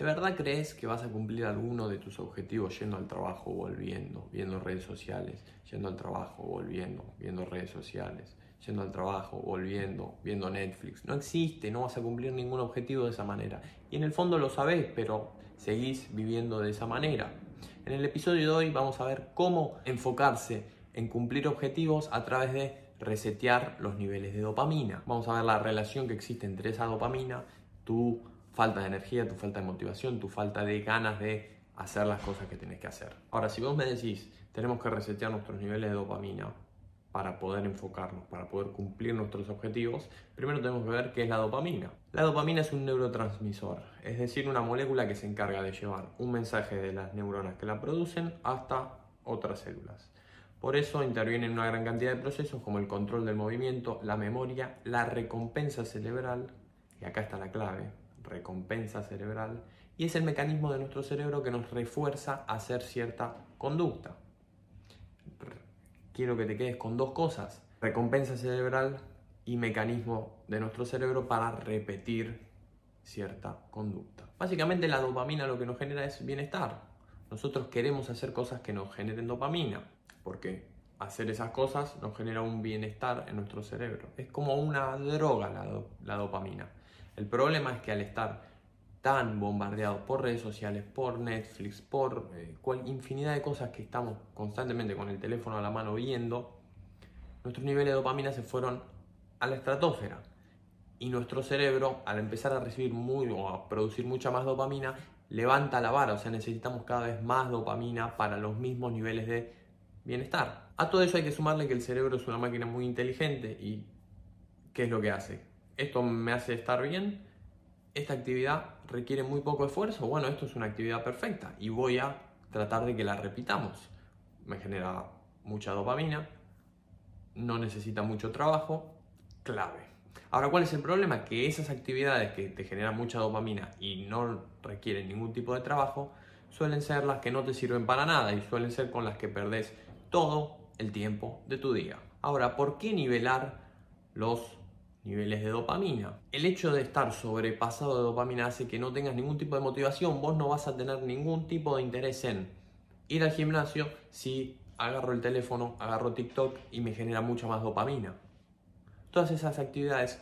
¿De verdad crees que vas a cumplir alguno de tus objetivos yendo al trabajo, volviendo, viendo redes sociales, yendo al trabajo, volviendo, viendo redes sociales, yendo al trabajo, volviendo, viendo Netflix? No existe, no vas a cumplir ningún objetivo de esa manera. Y en el fondo lo sabés, pero seguís viviendo de esa manera. En el episodio de hoy vamos a ver cómo enfocarse en cumplir objetivos a través de resetear los niveles de dopamina. Vamos a ver la relación que existe entre esa dopamina, tu falta de energía, tu falta de motivación, tu falta de ganas de hacer las cosas que tienes que hacer. Ahora, si vos me decís, tenemos que resetear nuestros niveles de dopamina para poder enfocarnos, para poder cumplir nuestros objetivos, primero tenemos que ver qué es la dopamina. La dopamina es un neurotransmisor, es decir, una molécula que se encarga de llevar un mensaje de las neuronas que la producen hasta otras células. Por eso intervienen una gran cantidad de procesos como el control del movimiento, la memoria, la recompensa cerebral, y acá está la clave, recompensa cerebral, y es el mecanismo de nuestro cerebro que nos refuerza a hacer cierta conducta. Quiero que te quedes con dos cosas, recompensa cerebral y mecanismo de nuestro cerebro para repetir cierta conducta. Básicamente la dopamina lo que nos genera es bienestar. Nosotros queremos hacer cosas que nos generen dopamina, porque hacer esas cosas nos genera un bienestar en nuestro cerebro. Es como una droga la, dopamina. El problema es que al estar tan bombardeados por redes sociales, por Netflix, por eh, infinidad de cosas que estamos constantemente con el teléfono a la mano viendo, nuestros niveles de dopamina se fueron a la estratosfera. Y nuestro cerebro, al empezar a recibir muy o a producir mucha más dopamina, levanta la vara, o sea, necesitamos cada vez más dopamina para los mismos niveles de bienestar. A todo eso hay que sumarle que el cerebro es una máquina muy inteligente y ¿qué es lo que hace? Esto me hace estar bien, esta actividad requiere muy poco esfuerzo, bueno, esto es una actividad perfecta y voy a tratar de que la repitamos. Me genera mucha dopamina, no necesita mucho trabajo, clave. Ahora, ¿cuál es el problema? Que esas actividades que te generan mucha dopamina y no requieren ningún tipo de trabajo, suelen ser las que no te sirven para nada y suelen ser con las que perdés todo el tiempo de tu día. Ahora, ¿por qué nivelar los niveles de dopamina? El hecho de estar sobrepasado de dopamina hace que no tengas ningún tipo de motivación, vos no vas a tener ningún tipo de interés en ir al gimnasio si agarro el teléfono, agarro TikTok y me genera mucha más dopamina. Todas esas actividades,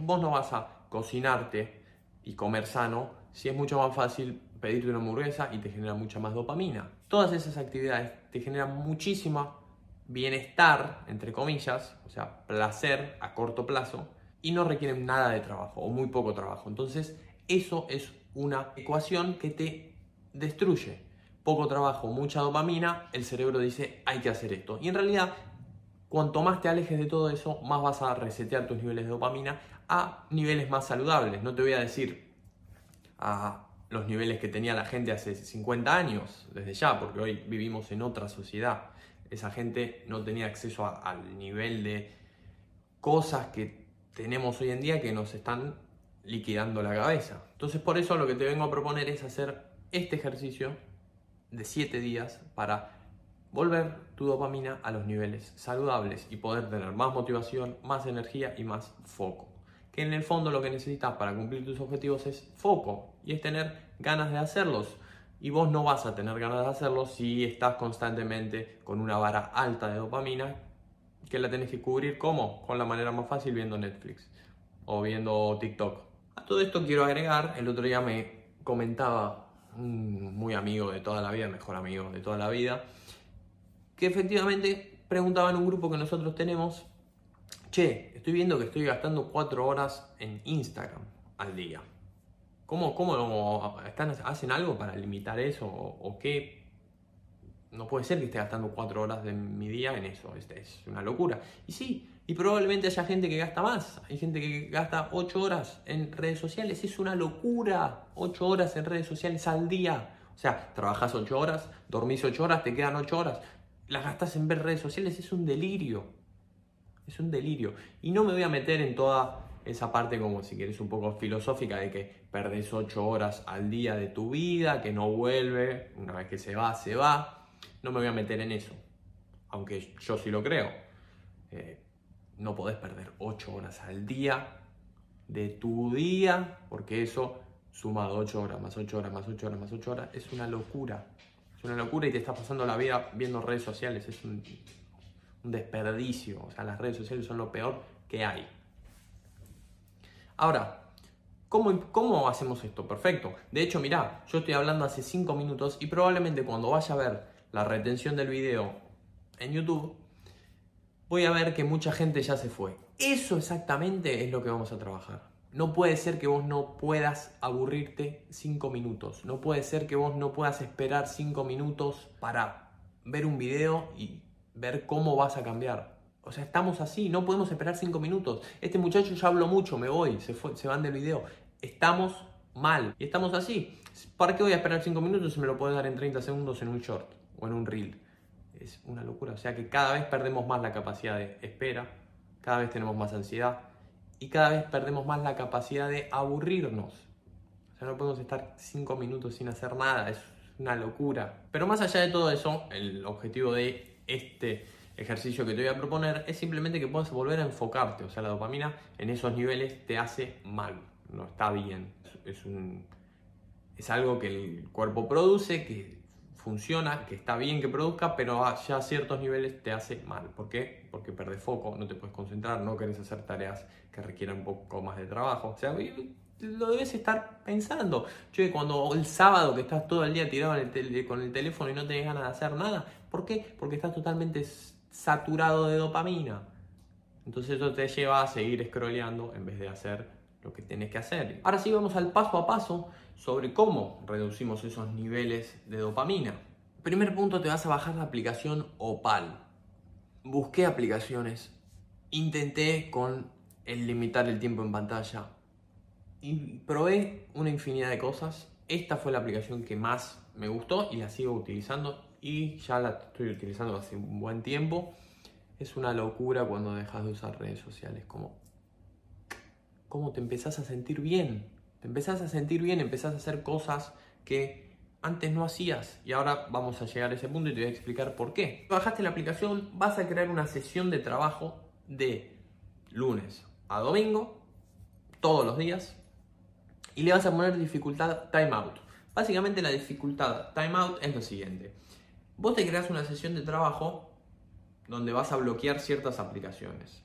vos no vas a cocinarte y comer sano si es mucho más fácil pedirte una hamburguesa y te genera mucha más dopamina. Todas esas actividades te generan muchísimo bienestar, entre comillas, o sea, placer a corto plazo, y no requieren nada de trabajo o muy poco trabajo. Entonces, eso es una ecuación que te destruye. Poco trabajo, mucha dopamina, el cerebro dice hay que hacer esto. Y en realidad, cuanto más te alejes de todo eso, más vas a resetear tus niveles de dopamina a niveles más saludables. No te voy a decir a los niveles que tenía la gente hace 50 años, desde ya, porque hoy vivimos en otra sociedad. Esa gente no tenía acceso al nivel de cosas que tenemos hoy en día que nos están liquidando la cabeza. Entonces por eso lo que te vengo a proponer es hacer este ejercicio de 7 días para volver tu dopamina a los niveles saludables y poder tener más motivación, más energía y más foco que en el fondo lo que necesitas para cumplir tus objetivos es foco y es tener ganas de hacerlos. Y vos no vas a tener ganas de hacerlos si estás constantemente con una vara alta de dopamina que la tenés que cubrir como con la manera más fácil viendo Netflix o viendo TikTok. A todo esto quiero agregar, el otro día me comentaba un muy amigo de toda la vida, mejor amigo de toda la vida, que efectivamente preguntaba en un grupo que nosotros tenemos che, estoy viendo que estoy gastando 4 horas en Instagram al día. ¿Cómo, cómo están, hacen algo para limitar eso? ¿O, qué? No puede ser que esté gastando 4 horas de mi día en eso. Es, es una locura. Y sí, y probablemente haya gente que gasta más. Hay gente que gasta 8 horas en redes sociales. Es una locura. 8 horas en redes sociales al día. O sea, trabajas 8 horas, dormís 8 horas, te quedan 8 horas. Las gastas en ver redes sociales. Es un delirio. Es un delirio. Y no me voy a meter en toda esa parte como si quieres un poco filosófica de que perdes 8 horas al día de tu vida, que no vuelve, una vez que se va, se va. No me voy a meter en eso. Aunque yo sí lo creo. Eh, no podés perder 8 horas al día de tu día, porque eso sumado 8 horas, más 8 horas, más 8 horas, más 8 horas, es una locura. Es una locura y te estás pasando la vida viendo redes sociales. Es un, un desperdicio. O sea, las redes sociales son lo peor que hay. Ahora, ¿Cómo, ¿Cómo, hacemos esto? Perfecto. De hecho, mirá, yo estoy hablando hace 5 minutos y probablemente cuando vaya a ver la retención del video en YouTube, voy a ver que mucha gente ya se fue. Eso exactamente es lo que vamos a trabajar. No puede ser que vos no puedas aburrirte 5 minutos. No puede ser que vos no puedas esperar 5 minutos para ver un video y ver cómo vas a cambiar. O sea, estamos así, no podemos esperar 5 minutos. Este muchacho ya habló mucho, me voy, se, van del video. Estamos mal y estamos así. ¿Para qué voy a esperar 5 minutos si me lo puedo dar en 30 segundos en un short o en un reel? Es una locura. O sea que cada vez perdemos más la capacidad de espera, cada vez tenemos más ansiedad y cada vez perdemos más la capacidad de aburrirnos. O sea, no podemos estar 5 minutos sin hacer nada, es una locura. Pero más allá de todo eso, el objetivo de este ejercicio que te voy a proponer es simplemente que puedas volver a enfocarte. O sea, la dopamina en esos niveles te hace mal, no está bien. Es, un, es algo que el cuerpo produce, que funciona, que está bien que produzca, pero ya a ciertos niveles te hace mal. ¿Por qué? Porque perdes foco, no te puedes concentrar, no querés hacer tareas que requieran un poco más de trabajo. O sea, lo debes estar pensando. Yo cuando el sábado que estás todo el día tirado con el teléfono y no tenés ganas de hacer nada, ¿por qué? Porque estás totalmente saturado de dopamina. Entonces eso te lleva a seguir scrolleando en vez de hacer lo que tienes que hacer. Ahora sí vamos al paso a paso sobre cómo reducimos esos niveles de dopamina. Primer punto, te vas a bajar la aplicación Opal. Busqué aplicaciones, intenté con el limitar el tiempo en pantalla y probé una infinidad de cosas. Esta fue la aplicación que más me gustó y la sigo utilizando y ya la estoy utilizando hace un buen tiempo. Es una locura cuando dejas de usar redes sociales, como, como te empezás a sentir bien. Te empezás a sentir bien, empezás a hacer cosas que antes no hacías. Y ahora vamos a llegar a ese punto y te voy a explicar por qué. Bajaste la aplicación, vas a crear una sesión de trabajo de lunes a domingo, todos los días, y le vas a poner dificultad timeout. Básicamente la dificultad timeout es lo siguiente. Vos te creas una sesión de trabajo donde vas a bloquear ciertas aplicaciones.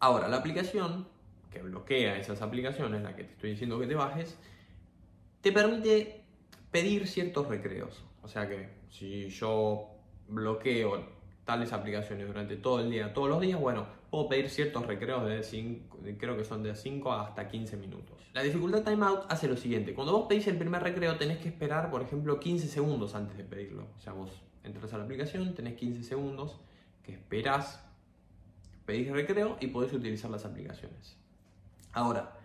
Ahora, la aplicación que bloquea esas aplicaciones, la que te estoy diciendo que te bajes, te permite pedir ciertos recreos. O sea que si yo bloqueo tales aplicaciones durante todo el día, todos los días, bueno, puedo pedir ciertos recreos de 5, creo que son de 5 hasta 15 minutos. La dificultad timeout hace lo siguiente, cuando vos pedís el primer recreo tenés que esperar, por ejemplo, 15 segundos antes de pedirlo. O sea, vos entras a la aplicación, tenés 15 segundos que esperás, pedís recreo y podés utilizar las aplicaciones. Ahora,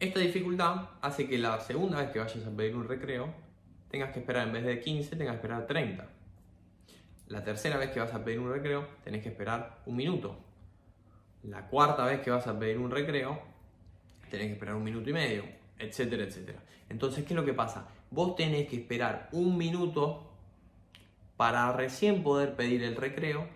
esta dificultad hace que la segunda vez que vayas a pedir un recreo, tengas que esperar en vez de 15, tengas que esperar 30. La tercera vez que vas a pedir un recreo, tenés que esperar un minuto. La cuarta vez que vas a pedir un recreo, tenés que esperar un minuto y medio, etcétera, etcétera. Entonces, ¿qué es lo que pasa? Vos tenés que esperar un minuto para recién poder pedir el recreo,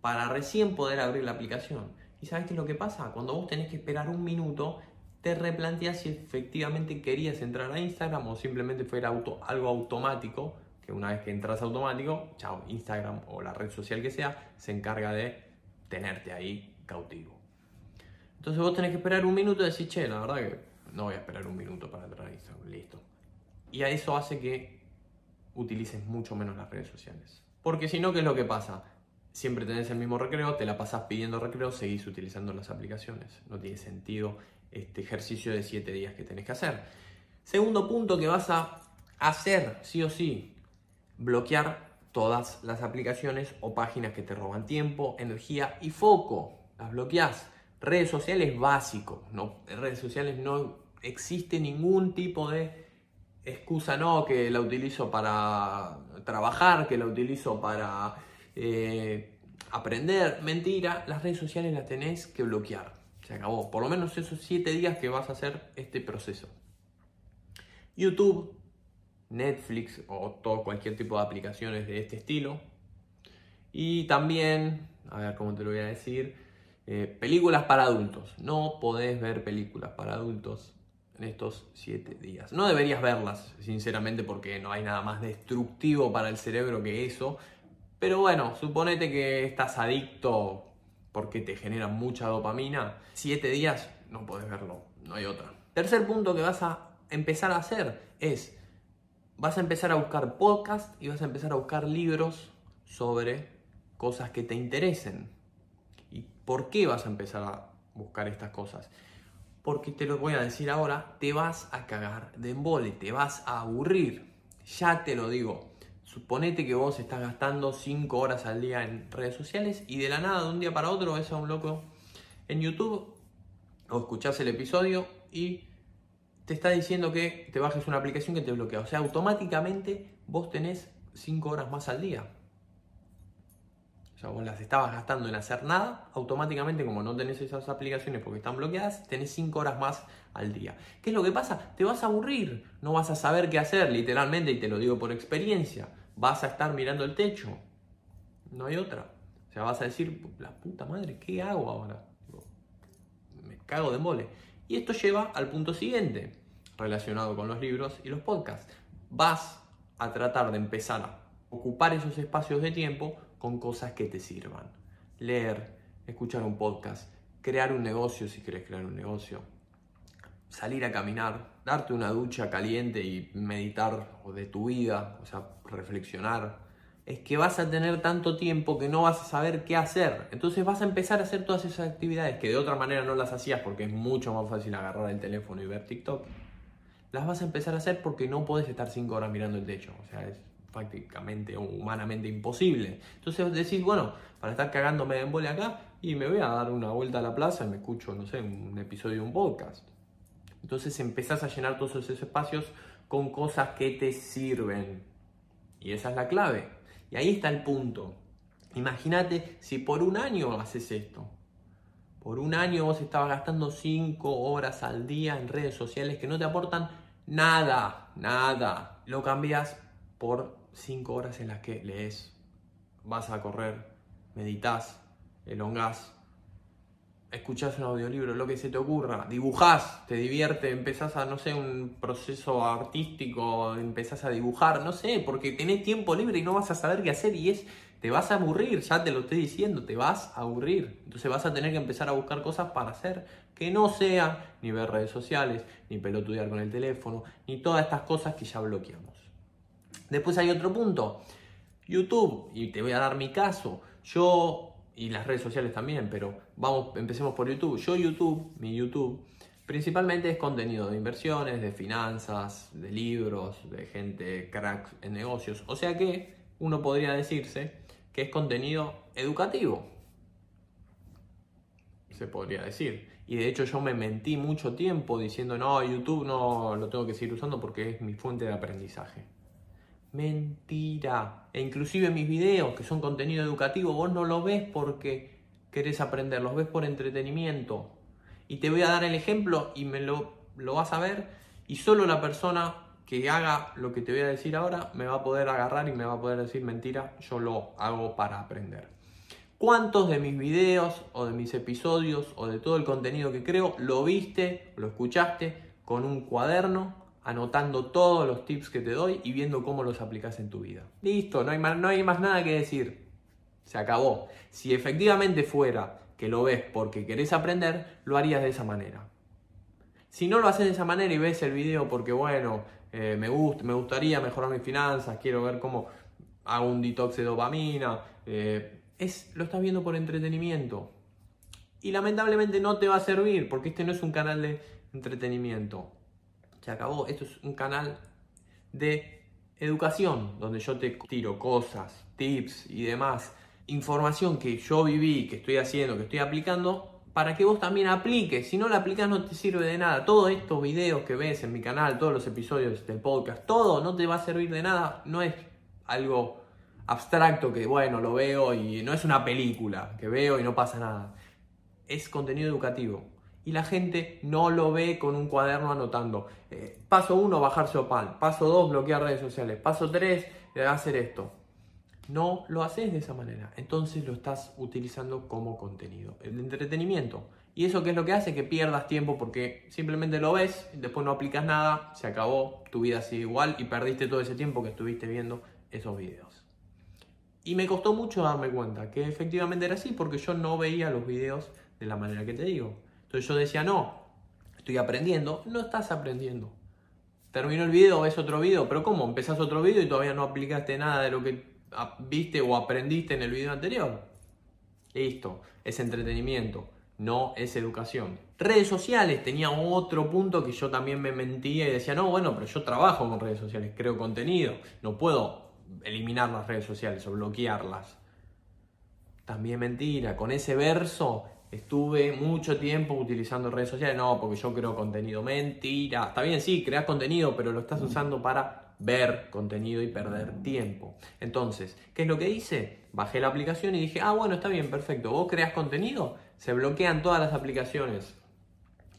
para recién poder abrir la aplicación. ¿Y sabes qué es lo que pasa? Cuando vos tenés que esperar un minuto, te replanteas si efectivamente querías entrar a Instagram o simplemente fuera algo automático una vez que entras automático, chao, Instagram o la red social que sea, se encarga de tenerte ahí cautivo. Entonces vos tenés que esperar un minuto y decir, che, la verdad que no voy a esperar un minuto para entrar a Instagram, listo. Y a eso hace que utilices mucho menos las redes sociales. Porque si no, ¿qué es lo que pasa? Siempre tenés el mismo recreo, te la pasás pidiendo recreo, seguís utilizando las aplicaciones. No tiene sentido este ejercicio de 7 días que tenés que hacer. Segundo punto que vas a hacer, sí o sí, bloquear todas las aplicaciones o páginas que te roban tiempo, energía y foco. Las bloqueas. Redes sociales básico. No, en redes sociales no existe ningún tipo de excusa, no, que la utilizo para trabajar, que la utilizo para eh, aprender. Mentira, las redes sociales las tenés que bloquear. Se acabó. Por lo menos esos 7 días que vas a hacer este proceso. YouTube Netflix o todo, cualquier tipo de aplicaciones de este estilo. Y también, a ver cómo te lo voy a decir, eh, películas para adultos. No podés ver películas para adultos en estos 7 días. No deberías verlas, sinceramente, porque no hay nada más destructivo para el cerebro que eso. Pero bueno, suponete que estás adicto porque te genera mucha dopamina. 7 días no puedes verlo, no hay otra. Tercer punto que vas a empezar a hacer es, vas a empezar a buscar podcast y vas a empezar a buscar libros sobre cosas que te interesen. ¿Y por qué vas a empezar a buscar estas cosas? porque te lo voy a decir ahora, te vas a cagar de embole, te vas a aburrir. Ya te lo digo. Suponete que vos estás gastando 5 horas al día en redes sociales y de la nada, de un día para otro, ves a un loco en YouTube o escuchás el episodio y te está diciendo que te bajes una aplicación que te bloquea. O sea, automáticamente vos tenés 5 horas más al día. O sea, vos las estabas gastando en hacer nada, automáticamente como no tenés esas aplicaciones porque están bloqueadas, tenés 5 horas más al día. ¿Qué es lo que pasa? Te vas a aburrir, no vas a saber qué hacer, literalmente, y te lo digo por experiencia. Vas a estar mirando el techo. No hay otra. O sea, vas a decir, la puta madre, ¿qué hago ahora? Me cago de mole. Y esto lleva al punto siguiente, relacionado con los libros y los podcasts. Vas a tratar de empezar a ocupar esos espacios de tiempo con cosas que te sirvan. Leer, escuchar un podcast, crear un negocio si quieres crear un negocio, salir a caminar, darte una ducha caliente y meditar de tu vida, o sea, reflexionar. Es que vas a tener tanto tiempo que no vas a saber qué hacer. Entonces vas a empezar a hacer todas esas actividades que de otra manera no las hacías porque es mucho más fácil agarrar el teléfono y ver TikTok. Las vas a empezar a hacer porque no puedes estar cinco horas mirando el techo. O sea, es prácticamente o humanamente imposible. Entonces decís, bueno, para estar cagándome de embole acá y me voy a dar una vuelta a la plaza y me escucho, no sé, un episodio de un podcast. Entonces empezás a llenar todos esos espacios con cosas que te sirven. Y esa es la clave. Y ahí está el punto. Imagínate si por un año haces esto. Por un año vos estabas gastando 5 horas al día en redes sociales que no te aportan nada, nada. Lo cambias por 5 horas en las que lees, vas a correr, meditas, elongás, escuchás un audiolibro, lo que se te ocurra, dibujás, te divierte, empezás a, no sé, un proceso artístico, empezás a dibujar, no sé, porque tenés tiempo libre y no vas a saber qué hacer y es, te vas a aburrir, ya te lo estoy diciendo, te vas a aburrir. Entonces vas a tener que empezar a buscar cosas para hacer que no sean ni ver redes sociales, ni pelotudear con el teléfono, ni todas estas cosas que ya bloqueamos. Después hay otro punto. YouTube, y te voy a dar mi caso. Yo, y las redes sociales también, pero vamos, empecemos por YouTube. Yo YouTube, mi YouTube, principalmente es contenido de inversiones, de finanzas, de libros, de gente crack en negocios. O sea que uno podría decirse que es contenido educativo. Se podría decir. Y de hecho yo me mentí mucho tiempo diciendo, no, YouTube no lo tengo que seguir usando porque es mi fuente de aprendizaje. Mentira. E inclusive mis videos, que son contenido educativo, vos no lo ves porque querés aprender, los ves por entretenimiento. Y te voy a dar el ejemplo y me lo, lo vas a ver. Y solo la persona que haga lo que te voy a decir ahora me va a poder agarrar y me va a poder decir mentira, yo lo hago para aprender. ¿Cuántos de mis videos o de mis episodios o de todo el contenido que creo lo viste, lo escuchaste con un cuaderno anotando todos los tips que te doy y viendo cómo los aplicas en tu vida. Listo, no hay, más, no hay más nada que decir. Se acabó. Si efectivamente fuera que lo ves porque querés aprender, lo harías de esa manera. Si no lo haces de esa manera y ves el video porque, bueno, eh, me, me gustaría mejorar mis finanzas, quiero ver cómo hago un detox de dopamina, eh, es, lo estás viendo por entretenimiento. Y lamentablemente no te va a servir porque este no es un canal de entretenimiento se acabó. Esto es un canal de educación, donde yo te tiro cosas, tips y demás, información que yo viví, que estoy haciendo, que estoy aplicando, para que vos también apliques. Si no la aplicas no te sirve de nada. Todos estos videos que ves en mi canal, todos los episodios del podcast, todo no te va a servir de nada. No es algo abstracto que, bueno, lo veo y no es una película que veo y no pasa nada. Es contenido educativo y la gente no lo ve con un cuaderno anotando. Eh, paso 1, bajarse Opal. Paso 2, bloquear redes sociales. Paso 3, eh, hacer esto. No lo haces de esa manera. Entonces lo estás utilizando como contenido. El entretenimiento ¿Y eso es lo que hace? Que pierdas tiempo porque simplemente lo ves, después no aplicas nada, se acabó, tu vida sigue igual y perdiste todo ese tiempo que estuviste viendo esos videos. Y me costó mucho darme cuenta que efectivamente era así porque yo no veía los videos de la manera que te digo. Entonces yo decía, no, estoy aprendiendo, no estás aprendiendo. Terminó el video, ves otro video, pero ¿cómo? Empezás otro video y todavía no aplicaste nada de lo que viste o aprendiste en el video anterior. Listo, es entretenimiento, no es educación. Redes sociales, tenía otro punto que yo también me mentía y decía, no, bueno, pero yo trabajo con redes sociales, creo contenido, no puedo eliminar las redes sociales o bloquearlas. También mentira, con ese verso estuve mucho tiempo utilizando redes sociales, no, porque yo creo contenido, mentira. Está bien, sí, creas contenido, pero lo estás usando para ver contenido y perder tiempo. Entonces, ¿qué es lo que hice? Bajé la aplicación y dije, ah, bueno, está bien, perfecto. Vos creas contenido, se bloquean todas las aplicaciones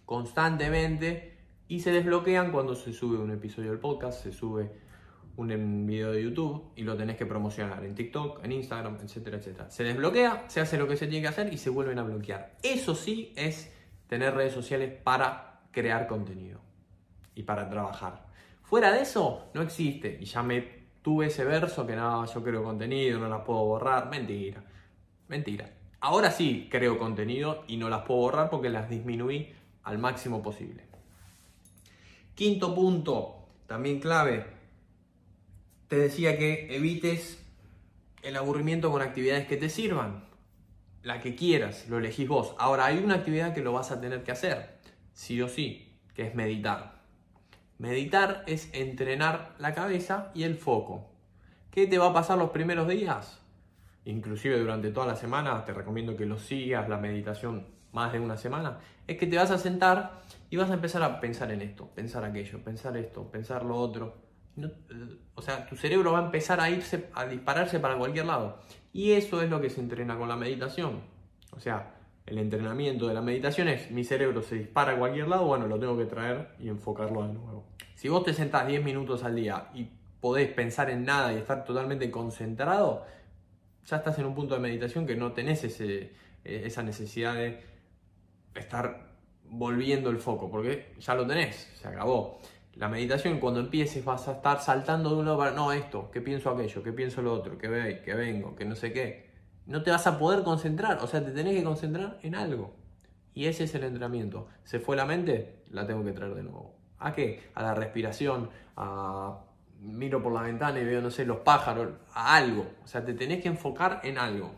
constantemente y se desbloquean cuando se sube un episodio del podcast, se sube un video de YouTube y lo tenés que promocionar en TikTok, en Instagram, etcétera, etcétera. Se desbloquea, se hace lo que se tiene que hacer y se vuelven a bloquear. Eso sí es tener redes sociales para crear contenido y para trabajar. Fuera de eso, no existe. Y ya me tuve ese verso que no, yo creo contenido, no las puedo borrar. Mentira, mentira. Ahora sí creo contenido y no las puedo borrar porque las disminuí al máximo posible. Quinto punto, también clave, te decía que evites el aburrimiento con actividades que te sirvan. La que quieras, lo elegís vos. Ahora hay una actividad que lo vas a tener que hacer, sí o sí, que es meditar. Meditar es entrenar la cabeza y el foco. ¿Qué te va a pasar los primeros días? Inclusive durante toda la semana, te recomiendo que lo sigas, la meditación más de una semana, es que te vas a sentar y vas a empezar a pensar en esto, pensar aquello, pensar esto, pensar lo otro o sea, tu cerebro va a empezar a irse, a dispararse para cualquier lado. Y eso es lo que se entrena con la meditación. O sea, el entrenamiento de la meditación es mi cerebro se dispara a cualquier lado, bueno, lo tengo que traer y enfocarlo de nuevo. Si vos te sentás 10 minutos al día y podés pensar en nada y estar totalmente concentrado, ya estás en un punto de meditación que no tenés eh, esa necesidad de estar volviendo el foco, porque ya lo tenés, se acabó. La meditación, cuando empieces, vas a estar saltando de uno para, no, esto, que pienso aquello, que pienso lo otro, que ve, que vengo, que no sé qué. No te vas a poder concentrar, o sea, te tenés que concentrar en algo. Y ese es el entrenamiento. Se fue la mente, la tengo que traer de nuevo. ¿A qué? A la respiración, a miro por la ventana y veo, no sé, los pájaros, a algo. O sea, te tenés que enfocar en algo.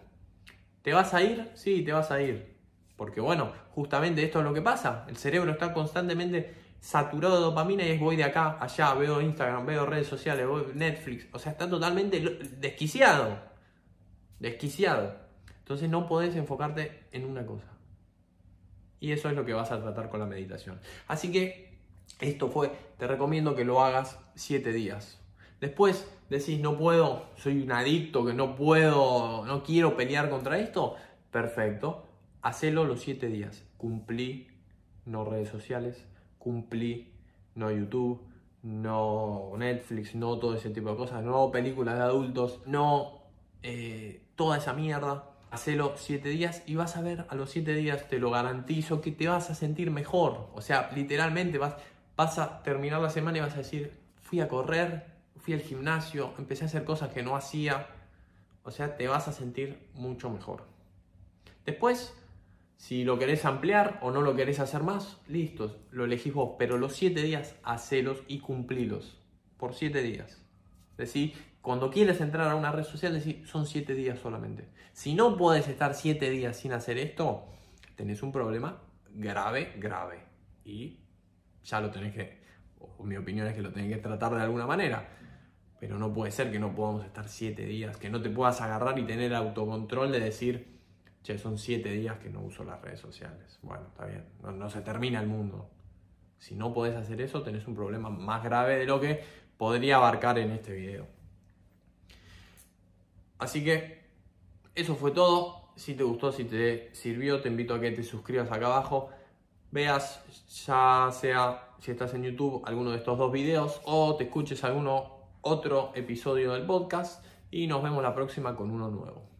¿Te vas a ir? Sí, te vas a ir. Porque bueno, justamente esto es lo que pasa. El cerebro está constantemente saturado de dopamina y es voy de acá, allá, veo Instagram, veo redes sociales, veo Netflix. O sea, está totalmente desquiciado. Desquiciado. Entonces no podés enfocarte en una cosa. Y eso es lo que vas a tratar con la meditación. Así que esto fue, te recomiendo que lo hagas 7 días. Después decís, no puedo, soy un adicto, que no puedo, no quiero pelear contra esto. Perfecto, hacelo los 7 días. Cumplí, no redes sociales, cumplí, no YouTube, no Netflix, no todo ese tipo de cosas, no películas de adultos, no eh, toda esa mierda. Hacelo 7 días y vas a ver a los 7 días, te lo garantizo, que te vas a sentir mejor. O sea, literalmente vas, vas a terminar la semana y vas a decir, fui a correr, fui al gimnasio, empecé a hacer cosas que no hacía. O sea, te vas a sentir mucho mejor. Después, si lo querés ampliar o no lo querés hacer más, listo, lo elegís vos. Pero los 7 días, hacelos y cumplilos. Por 7 días. Decís, cuando quieres entrar a una red social, decís, son 7 días solamente. Si no puedes estar 7 días sin hacer esto, tenés un problema grave, grave. Y ya lo tenés que, mi opinión es que lo tenés que tratar de alguna manera. Pero no puede ser que no podamos estar 7 días, que no te puedas agarrar y tener autocontrol de decir, che, son siete días que no uso las redes sociales. Bueno, está bien, no, se termina el mundo. Si no podés hacer eso, tenés un problema más grave de lo que podría abarcar en este video. Así que eso fue todo. Si te gustó, si te sirvió, te invito a que te suscribas acá abajo. Veas, ya sea si estás en YouTube, alguno de estos dos videos o te escuches alguno otro episodio del podcast. Y nos vemos la próxima con uno nuevo.